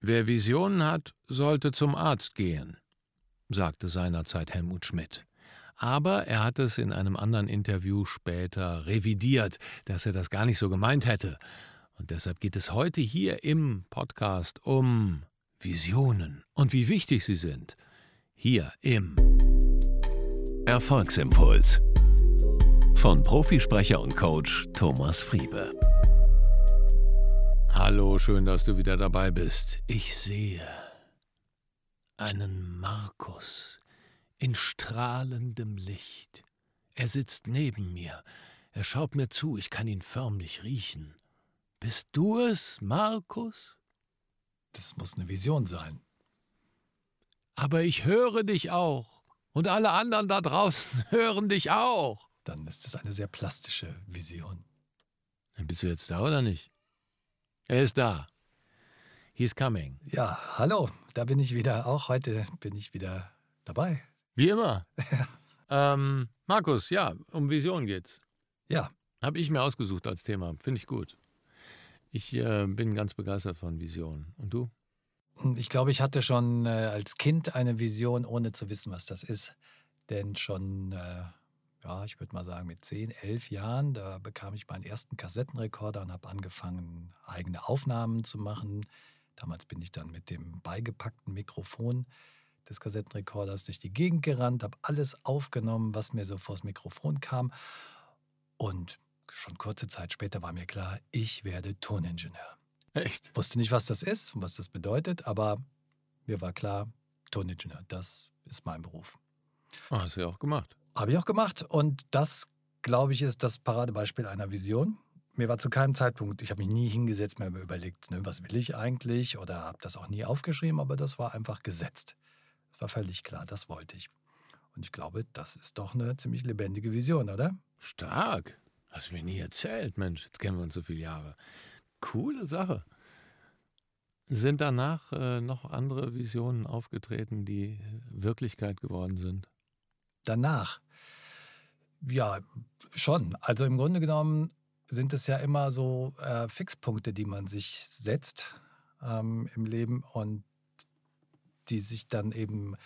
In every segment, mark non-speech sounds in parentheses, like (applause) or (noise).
Wer Visionen hat, sollte zum Arzt gehen, sagte seinerzeit Helmut Schmidt. Aber er hat es in einem anderen Interview später revidiert, dass er das gar nicht so gemeint hätte. Und deshalb geht es heute hier im Podcast um Visionen und wie wichtig sie sind. Hier im Erfolgsimpuls von Profisprecher und Coach Thomas Friebe. Hallo, schön, dass du wieder dabei bist. Ich sehe einen Markus in strahlendem Licht. Er sitzt neben mir. Er schaut mir zu, ich kann ihn förmlich riechen. Bist du es, Markus? Das muss eine Vision sein. Aber ich höre dich auch. Und alle anderen da draußen (laughs) hören dich auch. Dann ist es eine sehr plastische Vision. Dann bist du jetzt da oder nicht? Er ist da. He's coming. Ja, hallo, da bin ich wieder. Auch heute bin ich wieder dabei. Wie immer. ähm, Markus, ja, um Vision geht's. Ja. Habe ich mir ausgesucht als Thema. Finde ich gut. Ich äh, bin ganz begeistert von Visionen. Und du? Ich glaube, ich hatte schon äh, als Kind eine Vision, ohne zu wissen, was das ist. Denn schon äh, ja, ich würde mal sagen, mit 10, 11 Jahren, da bekam ich meinen ersten Kassettenrekorder und habe angefangen, eigene Aufnahmen zu machen. Damals bin ich dann mit dem beigepackten Mikrofon des Kassettenrekorders durch die Gegend gerannt, habe alles aufgenommen, was mir so vors Mikrofon kam. Und schon kurze Zeit später war mir klar, ich werde Toningenieur. Echt? Wusste nicht, was das ist und was das bedeutet, aber mir war klar, Toningenieur, das ist mein Beruf. Oh, hast du ja auch gemacht. Habe ich auch gemacht und das, glaube ich, ist das Paradebeispiel einer Vision. Mir war zu keinem Zeitpunkt, ich habe mich nie hingesetzt, mir überlegt, ne, was will ich eigentlich oder habe das auch nie aufgeschrieben, aber das war einfach gesetzt. Das war völlig klar, das wollte ich. Und ich glaube, das ist doch eine ziemlich lebendige Vision, oder? Stark. Hast du mir nie erzählt, Mensch. Jetzt kennen wir uns so viele Jahre. Coole Sache. Sind danach äh, noch andere Visionen aufgetreten, die Wirklichkeit geworden sind? Danach? Ja, schon. Also im Grunde genommen sind es ja immer so äh, Fixpunkte, die man sich setzt ähm, im Leben und die sich dann eben,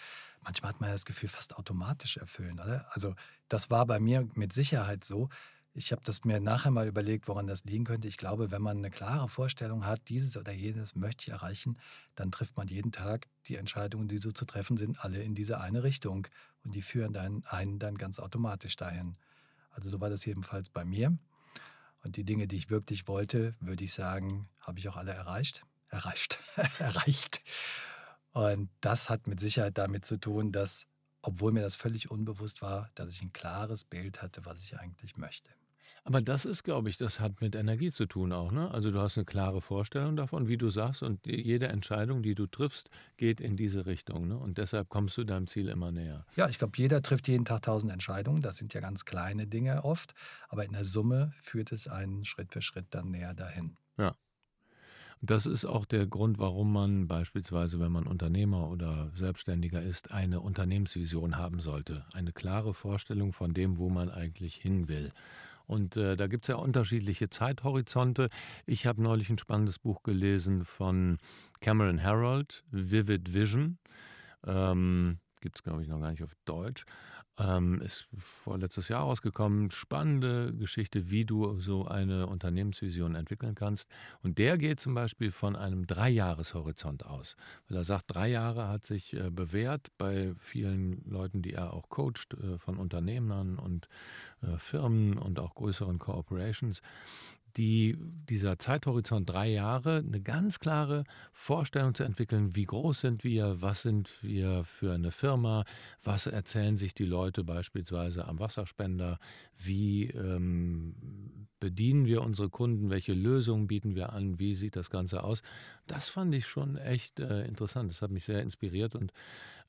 manchmal hat man ja das Gefühl, fast automatisch erfüllen, oder? Also das war bei mir mit Sicherheit so. Ich habe das mir nachher mal überlegt, woran das liegen könnte. Ich glaube, wenn man eine klare Vorstellung hat, dieses oder jenes möchte ich erreichen, dann trifft man jeden Tag die Entscheidungen, die so zu treffen sind, alle in diese eine Richtung. Und die führen dann einen dann ganz automatisch dahin. Also so war das jedenfalls bei mir. Und die Dinge, die ich wirklich wollte, würde ich sagen, habe ich auch alle erreicht. Erreicht. (laughs) erreicht. Und das hat mit Sicherheit damit zu tun, dass, obwohl mir das völlig unbewusst war, dass ich ein klares Bild hatte, was ich eigentlich möchte. Aber das ist, glaube ich, das hat mit Energie zu tun auch. Ne? Also du hast eine klare Vorstellung davon, wie du sagst, und jede Entscheidung, die du triffst, geht in diese Richtung. Ne? Und deshalb kommst du deinem Ziel immer näher. Ja, ich glaube, jeder trifft jeden Tag tausend Entscheidungen. Das sind ja ganz kleine Dinge oft. Aber in der Summe führt es einen Schritt für Schritt dann näher dahin. Ja. Das ist auch der Grund, warum man beispielsweise, wenn man Unternehmer oder Selbstständiger ist, eine Unternehmensvision haben sollte. Eine klare Vorstellung von dem, wo man eigentlich hin will. Und äh, da gibt es ja unterschiedliche Zeithorizonte. Ich habe neulich ein spannendes Buch gelesen von Cameron Harold, Vivid Vision. Ähm, gibt es, glaube ich, noch gar nicht auf Deutsch. Ähm, ist vorletztes Jahr rausgekommen. Spannende Geschichte, wie du so eine Unternehmensvision entwickeln kannst. Und der geht zum Beispiel von einem Dreijahreshorizont aus. Weil er sagt, drei Jahre hat sich äh, bewährt bei vielen Leuten, die er auch coacht, äh, von Unternehmern und äh, Firmen und auch größeren Corporations die, dieser Zeithorizont drei Jahre eine ganz klare Vorstellung zu entwickeln, wie groß sind wir, was sind wir für eine Firma, was erzählen sich die Leute beispielsweise am Wasserspender, wie ähm, bedienen wir unsere Kunden, welche Lösungen bieten wir an, wie sieht das Ganze aus. Das fand ich schon echt äh, interessant, das hat mich sehr inspiriert und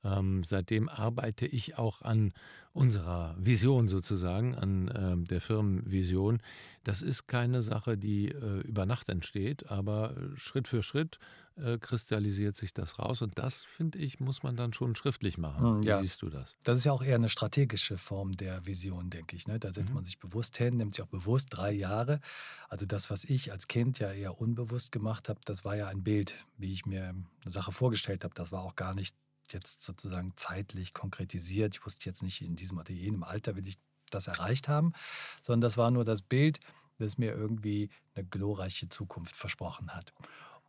Ähm, seitdem arbeite ich auch an unserer Vision sozusagen, an ähm, der Firmenvision. Das ist keine Sache, die äh, über Nacht entsteht, aber Schritt für Schritt äh, kristallisiert sich das raus. Und das, finde ich, muss man dann schon schriftlich machen. Hm, Wie ja. siehst du das? Das ist ja auch eher eine strategische Form der Vision, denke ich. Ne? Da setzt mhm. man sich bewusst hin, nimmt sich auch bewusst drei Jahre. Also das, was ich als Kind ja eher unbewusst gemacht habe, das war ja ein Bild, wie ich mir eine Sache vorgestellt habe. Das war auch gar nicht jetzt sozusagen zeitlich konkretisiert. Ich wusste jetzt nicht, in diesem oder jenem Alter will ich das erreicht haben, sondern das war nur das Bild, das mir irgendwie eine glorreiche Zukunft versprochen hat.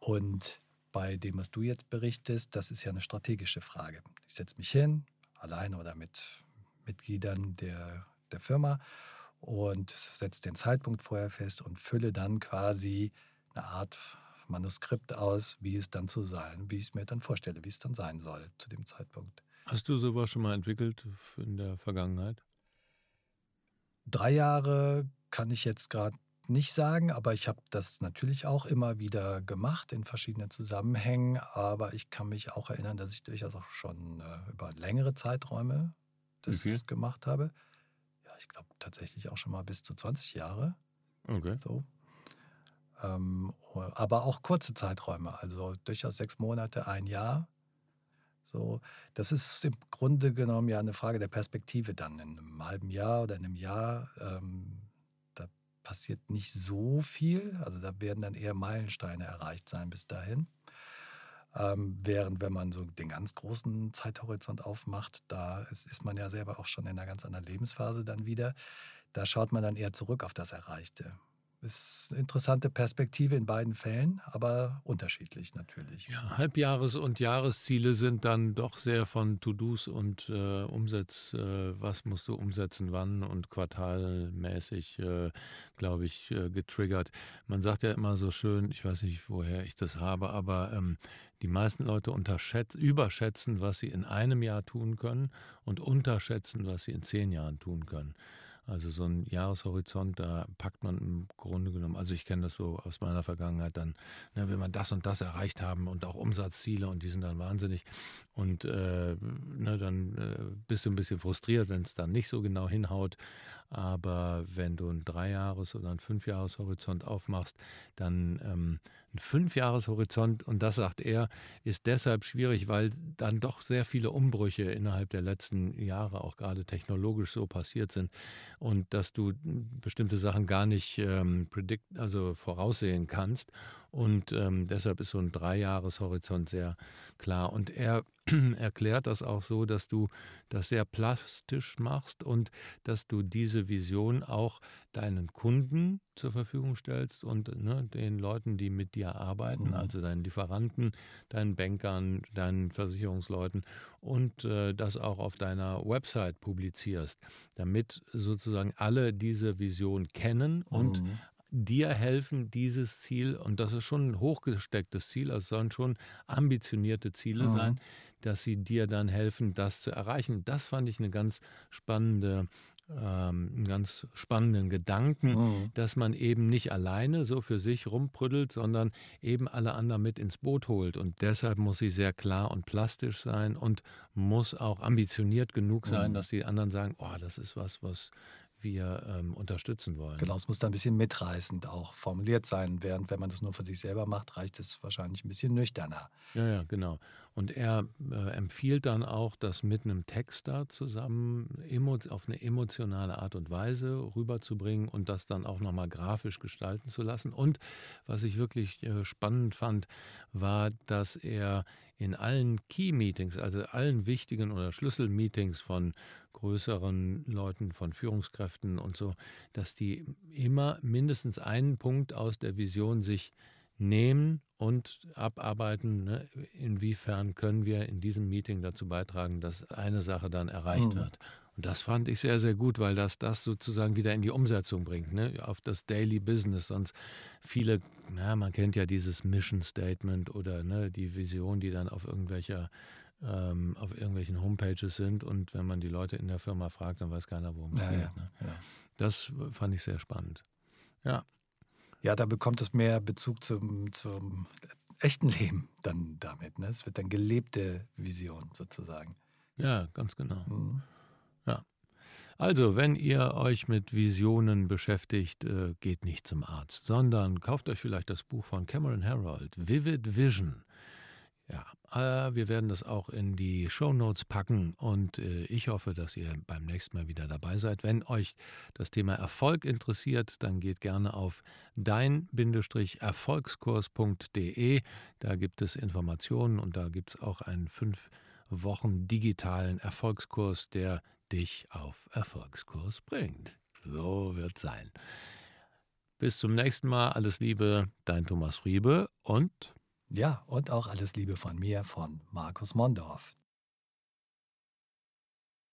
Und bei dem, was du jetzt berichtest, das ist ja eine strategische Frage. Ich setze mich hin, alleine oder mit Mitgliedern der, der Firma und setze den Zeitpunkt vorher fest und fülle dann quasi eine Art Manuskript aus, wie es dann zu sein, wie ich es mir dann vorstelle, wie es dann sein soll zu dem Zeitpunkt. Hast du sowas schon mal entwickelt in der Vergangenheit? Drei Jahre kann ich jetzt gerade nicht sagen, aber ich habe das natürlich auch immer wieder gemacht in verschiedenen Zusammenhängen. Aber ich kann mich auch erinnern, dass ich durchaus auch schon äh, über längere Zeiträume das okay. gemacht habe. Ja, ich glaube tatsächlich auch schon mal bis zu 20 Jahre. Okay. So. Ähm, aber auch kurze Zeiträume, also durchaus sechs Monate, ein Jahr. So, das ist im Grunde genommen ja eine Frage der Perspektive dann. In einem halben Jahr oder in einem Jahr ähm, passiert nicht so viel. Also da werden dann eher Meilensteine erreicht sein bis dahin. Ähm, während wenn man so den ganz großen Zeithorizont aufmacht, da ist, ist man ja selber auch schon in einer ganz anderen Lebensphase dann wieder. Da schaut man dann eher zurück auf das Erreichte. Ist eine interessante Perspektive in beiden Fällen, aber unterschiedlich natürlich. Ja, Halbjahres- und Jahresziele sind dann doch sehr von To-Dos und äh, Umsatz, äh, was musst du umsetzen, wann und quartalmäßig, äh, glaube ich, äh, getriggert. Man sagt ja immer so schön, ich weiß nicht, woher ich das habe, aber ähm, die meisten Leute überschätzen, was sie in einem Jahr tun können und unterschätzen, was sie in zehn Jahren tun können. Also so ein Jahreshorizont, da packt man im Grunde genommen, also ich kenne das so aus meiner Vergangenheit, dann ne, will man das und das erreicht haben und auch Umsatzziele und die sind dann wahnsinnig. Und äh, ne, dann äh, bist du ein bisschen frustriert, wenn es dann nicht so genau hinhaut. Aber wenn du einen Dreijahres- oder einen Fünfjahreshorizont aufmachst, dann ähm, ein Fünfjahreshorizont, und das sagt er, ist deshalb schwierig, weil dann doch sehr viele Umbrüche innerhalb der letzten Jahre auch gerade technologisch so passiert sind und dass du bestimmte Sachen gar nicht ähm, predict, also voraussehen kannst. Und ähm, deshalb ist so ein Dreijahreshorizont sehr klar. Und er (clears throat) erklärt das auch so, dass du das sehr plastisch machst und dass du diese Vision auch deinen Kunden zur Verfügung stellst und ne, den Leuten, die mit dir arbeiten, mhm. also deinen Lieferanten, deinen Bankern, deinen Versicherungsleuten und äh, das auch auf deiner Website publizierst, damit sozusagen alle diese Vision kennen und mhm dir helfen, dieses Ziel, und das ist schon ein hochgestecktes Ziel, also es sollen schon ambitionierte Ziele mhm. sein, dass sie dir dann helfen, das zu erreichen. Das fand ich eine ganz spannende ähm, einen ganz spannenden Gedanken, mhm. dass man eben nicht alleine so für sich rumprüddelt, sondern eben alle anderen mit ins Boot holt. Und deshalb muss sie sehr klar und plastisch sein und muss auch ambitioniert genug sein, mhm. dass die anderen sagen, oh, das ist was, was wir ähm, unterstützen wollen. Genau, es muss da ein bisschen mitreißend auch formuliert sein, während wenn man das nur für sich selber macht, reicht es wahrscheinlich ein bisschen nüchterner. Ja, ja, genau. Und er äh, empfiehlt dann auch, das mit einem Text da zusammen auf eine emotionale Art und Weise rüberzubringen und das dann auch nochmal grafisch gestalten zu lassen. Und was ich wirklich äh, spannend fand, war, dass er in allen Key-Meetings, also allen wichtigen oder Schlüssel-Meetings von größeren Leuten, von Führungskräften und so, dass die immer mindestens einen Punkt aus der Vision sich nehmen und abarbeiten, ne, inwiefern können wir in diesem Meeting dazu beitragen, dass eine Sache dann erreicht mhm. wird. Und das fand ich sehr, sehr gut, weil das das sozusagen wieder in die Umsetzung bringt, ne? auf das Daily Business. Sonst viele, na, man kennt ja dieses Mission Statement oder ne, die Vision, die dann auf irgendwelcher ähm, auf irgendwelchen Homepages sind und wenn man die Leute in der Firma fragt, dann weiß keiner, worum es ja, geht. Ja, ne? ja. Das fand ich sehr spannend. Ja. Ja, da bekommt es mehr Bezug zum, zum echten Leben dann damit. Ne? Es wird dann gelebte Vision sozusagen. Ja, ganz genau. Mhm. Ja. Also, wenn ihr euch mit Visionen beschäftigt, äh, geht nicht zum Arzt, sondern kauft euch vielleicht das Buch von Cameron Harold, Vivid Vision. Ja, äh, wir werden das auch in die Show Notes packen und äh, ich hoffe, dass ihr beim nächsten Mal wieder dabei seid. Wenn euch das Thema Erfolg interessiert, dann geht gerne auf dein-erfolgskurs.de. Da gibt es Informationen und da gibt es auch einen fünf Wochen digitalen Erfolgskurs, der dich auf Erfolgskurs bringt. So wird sein. Bis zum nächsten Mal. Alles Liebe, dein Thomas Friebe und ja, und auch alles Liebe von mir, von Markus Mondorf.